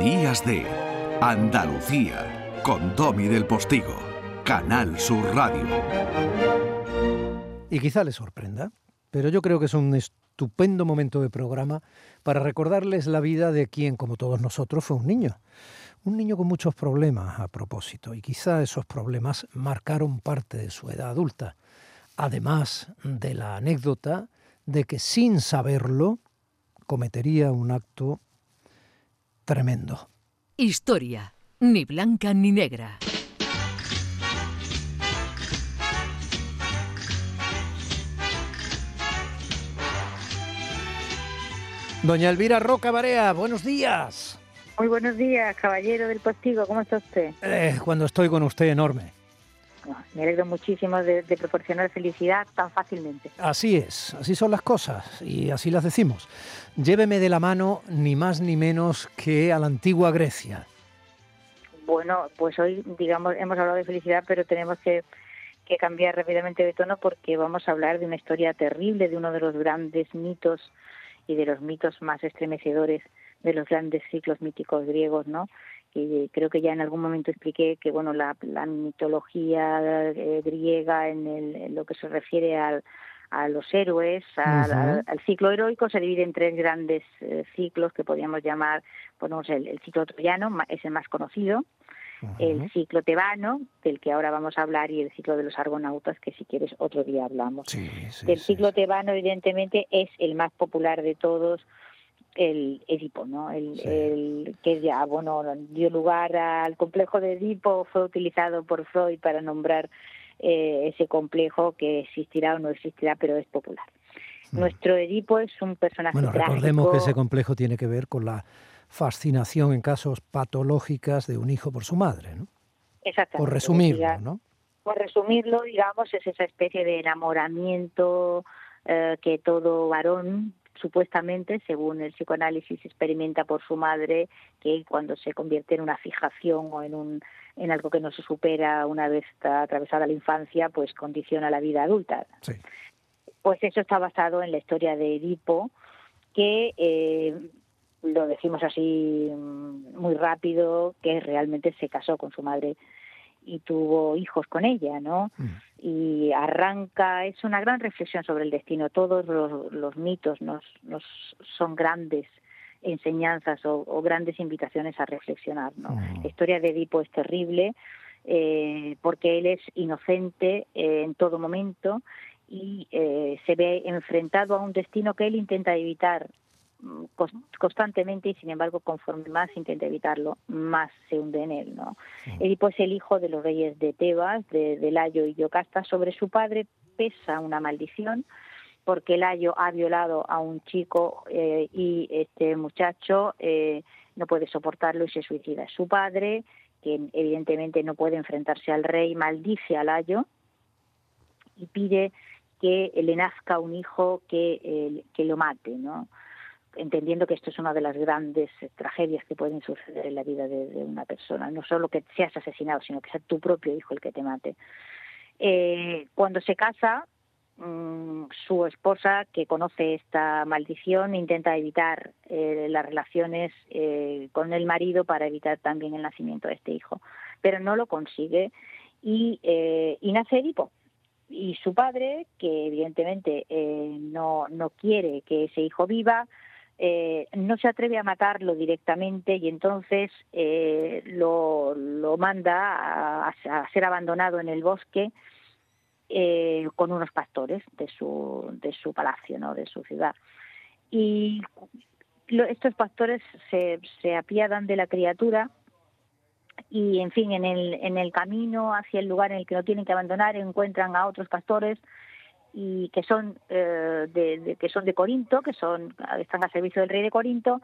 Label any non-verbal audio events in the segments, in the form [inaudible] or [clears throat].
Días de Andalucía con Domi del Postigo, Canal Sur Radio. Y quizá les sorprenda, pero yo creo que es un estupendo momento de programa para recordarles la vida de quien, como todos nosotros, fue un niño. Un niño con muchos problemas a propósito, y quizá esos problemas marcaron parte de su edad adulta, además de la anécdota de que sin saberlo cometería un acto tremendo. Historia, ni blanca ni negra. Doña Elvira Roca Barea, buenos días. Muy buenos días, caballero del postigo, ¿cómo está usted? Eh, cuando estoy con usted, enorme. Me alegro muchísimo de, de, proporcionar felicidad tan fácilmente. Así es, así son las cosas y así las decimos. Lléveme de la mano ni más ni menos que a la antigua Grecia. Bueno, pues hoy, digamos, hemos hablado de felicidad, pero tenemos que, que cambiar rápidamente de tono porque vamos a hablar de una historia terrible, de uno de los grandes mitos y de los mitos más estremecedores de los grandes ciclos míticos griegos, ¿no? Y creo que ya en algún momento expliqué que bueno la, la mitología eh, griega en, el, en, lo que se refiere al, a los héroes, al, uh -huh. al, ciclo heroico, se divide en tres grandes eh, ciclos que podríamos llamar, bueno, el, el, ciclo troyano, es el más conocido, uh -huh. el ciclo tebano, del que ahora vamos a hablar, y el ciclo de los argonautas, que si quieres otro día hablamos. Sí, sí, el sí, ciclo tebano, evidentemente, es el más popular de todos, el Edipo, ¿no? El, Sí. el que ya, bueno, dio lugar al complejo de Edipo, fue utilizado por Freud para nombrar eh, ese complejo que existirá o no existirá, pero es popular. Mm. Nuestro Edipo es un personaje Bueno, trágico. recordemos que ese complejo tiene que ver con la fascinación en casos patológicas de un hijo por su madre, ¿no? Exactamente. Por resumirlo, ¿no? Por resumirlo, digamos, es esa especie de enamoramiento eh, que todo varón supuestamente, según el psicoanálisis, experimenta por su madre, que cuando se convierte en una fijación o en un en algo que no se supera una vez está atravesada la infancia, pues condiciona la vida adulta. Sí. Pues eso está basado en la historia de Edipo, que eh, lo decimos así mm, muy rápido, que realmente se casó con su madre y tuvo hijos con ella, ¿no? Mm. Y arranca, es una gran reflexión sobre el destino. Todos los, los mitos nos, nos son grandes enseñanzas o, o grandes invitaciones a reflexionar, ¿no? Mm. La historia de Edipo es terrible eh, porque él es inocente eh, en todo momento y eh, se ve enfrentado a un destino que él intenta evitar constantemente y sin embargo conforme más intenta evitarlo más se hunde en él no Edipo es el hijo de los reyes de Tebas de, de Layo y Yocasta sobre su padre pesa una maldición porque Layo ha violado a un chico eh, y este muchacho eh, no puede soportarlo y se suicida. Su padre que evidentemente no puede enfrentarse al rey maldice a Layo y pide que le nazca un hijo que, eh, que lo mate, ¿no? Entendiendo que esto es una de las grandes eh, tragedias que pueden suceder en la vida de, una persona, no solo que seas asesinado, sino que sea tu propio hijo el que te mate. Eh, cuando se casa, mmm, su esposa, que conoce esta maldición, intenta evitar eh, las relaciones eh, con el marido para evitar también el nacimiento de este hijo, pero no lo consigue y, eh, y nace Edipo. Y su padre, que evidentemente eh, no, no quiere que ese hijo viva, eh, no se atreve a matarlo directamente y entonces eh, lo, manda a, a, ser abandonado en el bosque eh, con unos pastores de su, de su palacio, ¿no? de su ciudad. Y lo, estos pastores se, se apiadan de la criatura y en fin en el en el camino hacia el lugar en el que lo tienen que abandonar encuentran a otros pastores y que son eh, de, que son de Corinto que son están al servicio del rey de Corinto.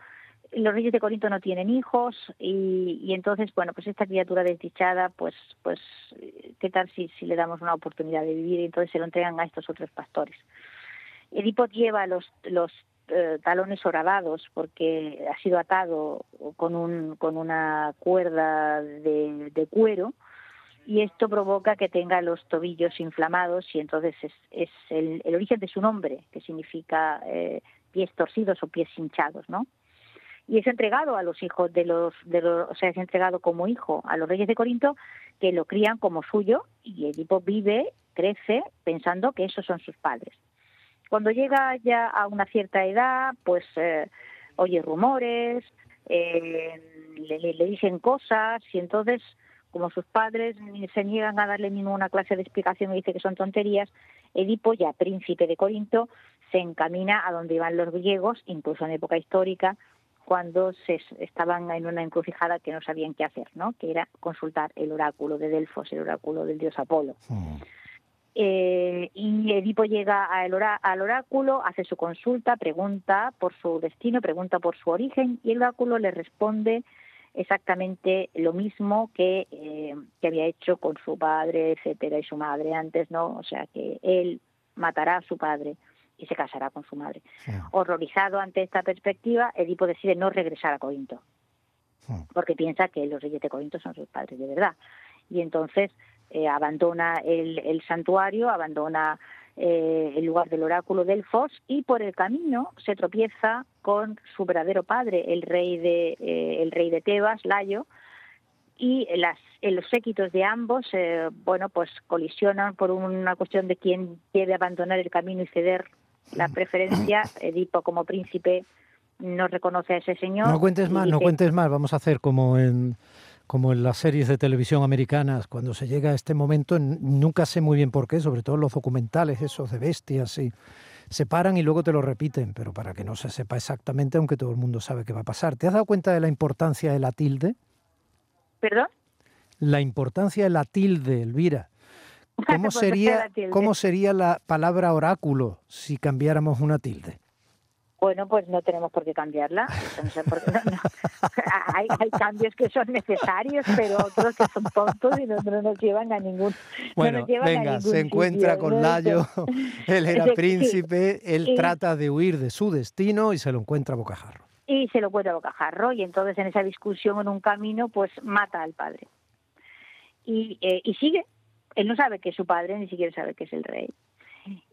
Los reyes de Corinto no tienen hijos y, entonces bueno pues esta criatura desdichada pues pues qué tal si, si le damos una oportunidad de vivir y entonces se lo entregan a estos otros pastores. Edipo lleva los los eh, talones horadados porque ha sido atado con, un, con una cuerda de, cuero y esto provoca que tenga los tobillos inflamados y entonces es, es el, el, origen de su nombre, que significa eh, pies torcidos o pies hinchados, ¿no? y es entregado a los hijos de los, de los, o sea, es entregado como hijo a los reyes de Corinto que lo crían como suyo y Edipo vive, crece pensando que esos son sus padres. Cuando llega ya a una cierta edad, pues eh, oye rumores, eh, le, le, dicen cosas y entonces, como sus padres se niegan a darle ninguna clase de explicación y dice que son tonterías, Edipo, ya príncipe de Corinto, se encamina a donde iban los griegos, incluso en época histórica, cuando se estaban en una encrucijada que no sabían qué hacer, ¿no? que era consultar el oráculo de Delfos, el oráculo del dios Apolo. Eh, y Edipo llega al, al, oráculo, hace su consulta, pregunta por su destino, pregunta por su origen, y el oráculo le responde exactamente lo mismo que, eh, que había hecho con su padre, etcétera, y su madre antes, ¿no? O sea, que él matará a su padre y se casará con su madre. Horrorizado ante esta perspectiva, Edipo decide no regresar a Corinto, porque piensa que los reyes de Corinto son sus padres de verdad. Y entonces eh, abandona el, el, santuario, abandona eh, el lugar del oráculo de Delfos y por el camino se tropieza con su verdadero padre, el rey de, eh, el rey de Tebas, Layo, y las, los séquitos de ambos, bueno, pues colisionan por una cuestión de quién debe abandonar el camino y ceder la preferencia. [clears throat] Edipo como príncipe no reconoce a ese señor. No cuentes más, no cuentes más. Vamos a hacer como en como en las series de televisión americanas, cuando se llega a este momento, nunca sé muy bien por qué, sobre todo los documentales esos de bestias, y se paran y luego te lo repiten, pero para que no se sepa exactamente, aunque todo el mundo sabe qué va a pasar. ¿Te has dado cuenta de la importancia de la tilde? ¿Perdón? La importancia de la tilde, Elvira. [laughs] ¿Cómo sería, ¿Cómo sería la palabra oráculo si cambiáramos una tilde? Bueno, pues no tenemos por qué cambiarla. [laughs] [laughs] hay, hay, cambios que son necesarios, pero otros que son tontos y no, nos llevan a ningún. Bueno, venga, se encuentra con Layo, [laughs] él era [laughs] príncipe, él trata de huir de su destino y se lo encuentra a bocajarro. Y se lo encuentra a bocajarro, y entonces en esa discusión en un camino, pues mata al padre. Y, eh, y sigue, él no sabe que es su padre, ni siquiera sabe que es el rey.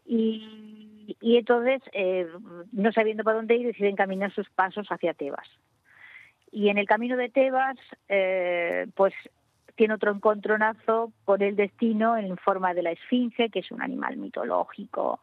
Y, y entonces, eh, no sabiendo para dónde ir, decide encaminar sus pasos hacia Tebas. Y en el camino de Tebas, eh, pues tiene otro encontronazo con el destino en forma de la esfinge, que es un animal mitológico,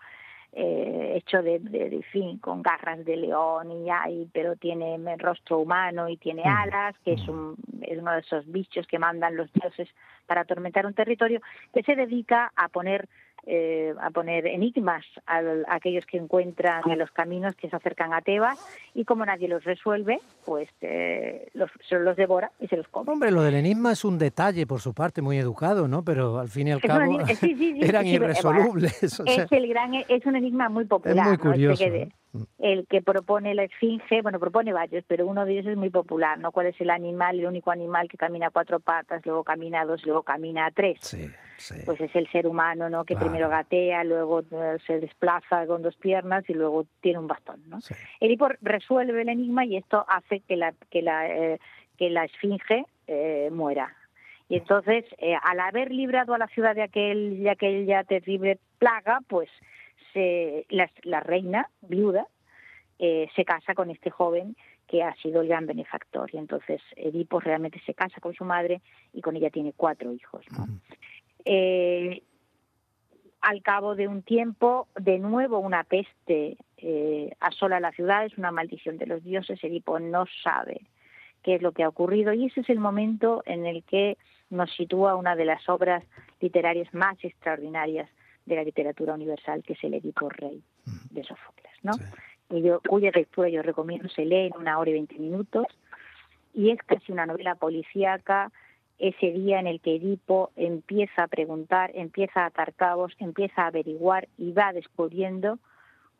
eh, hecho de, de, fin, con garras de león y hay, pero tiene rostro humano y tiene alas, que es, un, es uno de esos bichos que mandan los dioses para atormentar un territorio, que se dedica a poner eh, a poner enigmas a, aquellos que encuentran en los caminos que se acercan a Tebas y como nadie los resuelve, pues eh, los, se los devora y se los come. Hombre, lo del enigma es un detalle por su parte muy educado, ¿no? Pero al fin y al cabo [laughs] eran irresolubles. es, el gran, es un enigma muy popular. Es muy curioso. el que propone la esfinge, bueno, propone varios, pero uno de ellos es muy popular, ¿no? ¿Cuál es el animal, el único animal que camina a cuatro patas, luego camina a dos, luego camina a tres? Sí pues es el ser humano, ¿no? Que primero gatea, luego eh, se desplaza con dos piernas y luego tiene un bastón, ¿no? El hipo resuelve el enigma y esto hace que la que la eh, que la esfinge eh, muera. Y entonces, al haber librado a la ciudad de aquel de aquella terrible plaga, pues se, la, la reina viuda se casa con este joven que ha sido el gran benefactor. Y entonces Edipo realmente se casa con su madre y con ella tiene cuatro hijos. ¿no? Eh, al cabo de un tiempo, de nuevo una peste eh, asola la ciudad, es una maldición de los dioses, Edipo no sabe qué es lo que ha ocurrido y ese es el momento en el que nos sitúa una de las obras literarias más extraordinarias de la literatura universal, que es el Edipo Rey de Sófocles, ¿no? Y yo, cuya lectura yo recomiendo, se lee en una hora y veinte minutos y es casi una novela policíaca ese día en el que Edipo empieza a preguntar, empieza a atar cabos, empieza a averiguar y va descubriendo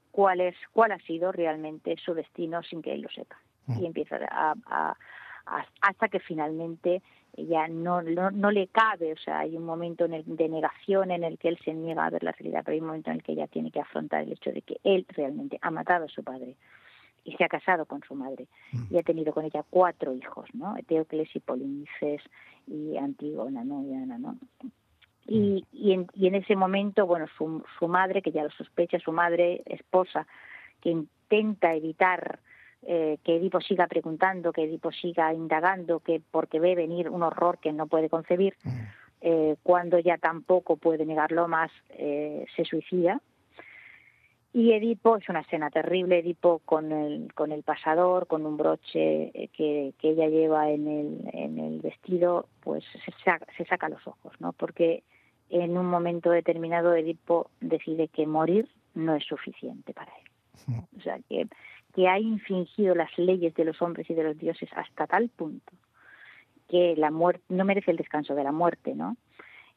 cuál es cuál ha sido realmente su destino sin que él lo sepa mm. y empieza a, hasta que finalmente ya no, no, le cabe, o sea, hay un momento en el, de negación en el que él se niega a ver la realidad, pero hay un momento en el que ella tiene que afrontar el hecho de que él realmente ha matado a su padre y se ha casado con su madre mm. y ha tenido con ella cuatro hijos, ¿no? Eteocles y Polinices y Antígona, ¿no? Y Ana, ¿no? Y, mm. y, en, y en ese momento, bueno, su, su madre, que ya lo sospecha, su madre esposa, que intenta evitar eh, que Edipo siga preguntando, que Edipo siga indagando, que porque ve venir un horror que no puede concebir, mm. eh, cuando ya tampoco puede negarlo más, eh, se suicida. Y Edipo es una escena terrible, Edipo con el, con el pasador, con un broche que, que ella lleva en el, en el vestido, pues se saca, se saca los ojos, ¿no? Porque en un momento determinado Edipo decide que morir no es suficiente para él. [laughs] O sea, que que ha infringido las leyes de los hombres y de los dioses hasta tal punto que la muerte no merece el descanso de la muerte, ¿no?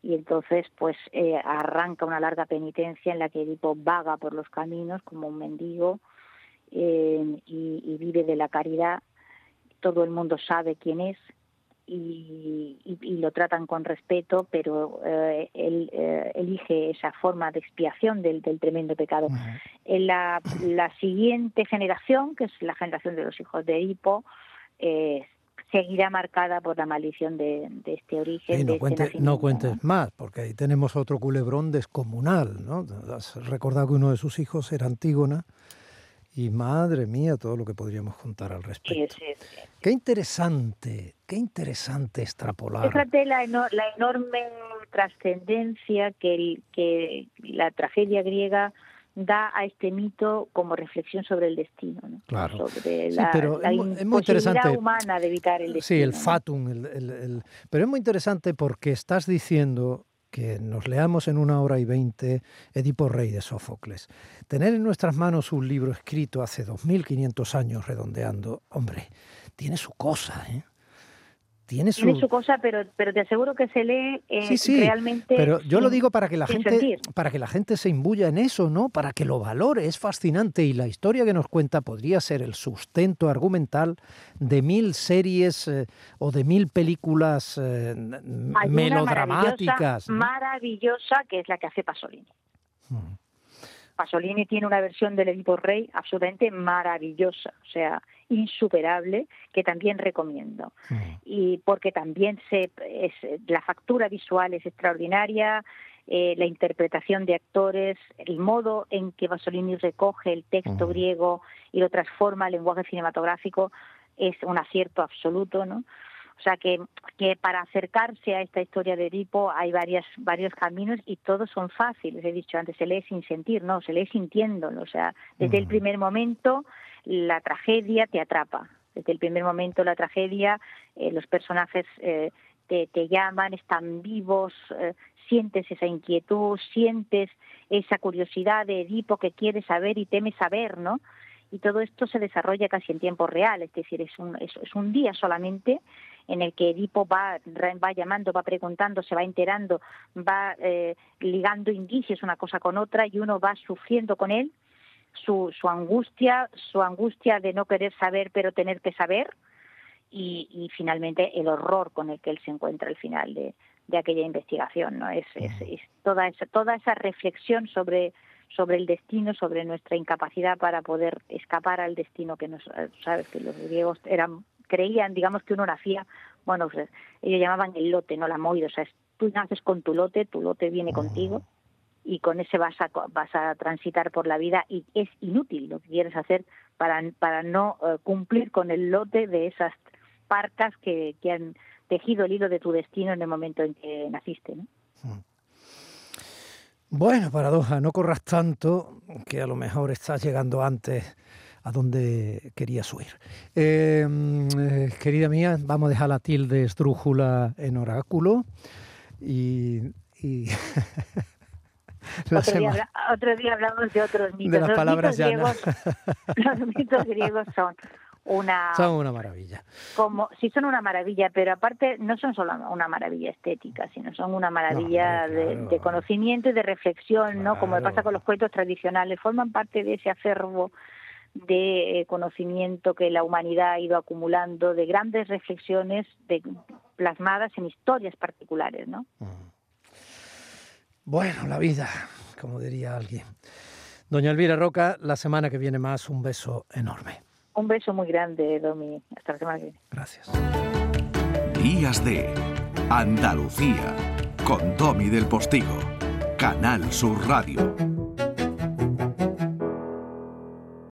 Y entonces, pues, eh, arranca una larga penitencia en la que Edipo vaga por los caminos como un mendigo eh, y, vive de la caridad. Todo el mundo sabe quién es y, lo tratan con respeto, pero eh, él eh, elige esa forma de expiación del, tremendo pecado. En la, siguiente generación, que es la generación de los hijos de Edipo, eh, seguirá marcada por la maldición de, este origen. no, este no cuentes más, porque ahí tenemos otro culebrón descomunal. ¿no? Has recordado que uno de sus hijos era Antígona y madre mía, todo lo que podríamos contar al respecto. Qué interesante, qué interesante extrapolar. Fíjate la, la enorme trascendencia que, que la tragedia griega da a este mito como reflexión sobre el destino, ¿no? claro. sobre la, pero es, muy interesante. humana de evitar el destino. Sí, el fatum, el, el, pero es muy interesante porque estás diciendo que nos leamos en una hora y veinte Edipo Rey de Sófocles. Tener en nuestras manos un libro escrito hace 2.500 años redondeando, hombre, tiene su cosa, ¿eh? Tiene su... cosa, pero, pero te aseguro que se lee eh, sí, sí, realmente. Pero yo lo digo para que la gente, para que la gente se imbuya en eso, ¿no? Para que lo valore, es fascinante y la historia que nos cuenta podría ser el sustento argumental de mil series eh, o de mil películas eh, melodramáticas. Maravillosa, que es la que hace Pasolini. Mm. Pasolini tiene una versión del Edipo Rey absolutamente maravillosa, o sea, insuperable, que también recomiendo. Mm. Y porque también se, es, la factura visual es extraordinaria, eh, la interpretación de actores, el modo en que Pasolini recoge el texto mm. griego y lo transforma al lenguaje cinematográfico es un acierto absoluto, ¿no? O sea que, que para acercarse a esta historia de Edipo hay varias, varios caminos y todos son fáciles. He dicho antes, se lee sin sentir, no, se lee sintiéndolo. O sea, desde el primer momento la tragedia te atrapa. Desde el primer momento la tragedia, eh, los personajes eh, te, te, llaman, están vivos, eh, sientes esa inquietud, sientes esa curiosidad de Edipo que quiere saber y teme saber, ¿no? Y todo esto se desarrolla casi en tiempo real, es decir, es un, es, es un día solamente en el que Edipo va, va llamando, va preguntando, se va enterando, va eh, ligando indicios una cosa con otra y uno va sufriendo con él su, su angustia, su angustia de no querer saber pero tener que saber y, finalmente el horror con el que él se encuentra al final de, de aquella investigación, ¿no? Es, es, es, toda esa, toda esa reflexión sobre sobre el destino, sobre nuestra incapacidad para poder escapar al destino que nos, sabes que los griegos eran creían, digamos, que uno nacía, bueno, pues, ellos llamaban el lote, no la moida, o sea, tú naces con tu lote, tu lote viene contigo y con ese vas a, vas a transitar por la vida y es inútil lo que quieres hacer para, para no eh, cumplir con el lote de esas parcas que, que, han tejido el hilo de tu destino en el momento en que naciste. ¿no? Hmm. Bueno, paradoja, no corras tanto, que a lo mejor estás llegando antes a donde querías huir. Em, eh, querida mía, vamos a dejar la tilde esdrújula en oráculo y... [laughs] otro, día, hablamos de otros mitos. De las palabras griegos, [laughs] Los mitos griegos son una son una maravilla. como sí son una maravilla pero aparte no son solo una maravilla estética sino son una maravilla de, conocimiento y de reflexión no como pasa con los cuentos tradicionales forman parte de ese acervo de eh, conocimiento que la humanidad ha ido acumulando, de grandes reflexiones de, plasmadas en historias particulares, ¿no? Mm. Bueno, la vida, como diría alguien. Doña Elvira Roca, la semana que viene más, un beso enorme. Un beso muy grande, Domi. Hasta la semana que viene. Gracias. Días de Andalucía, con Domi del Postigo, Canal Sur Radio.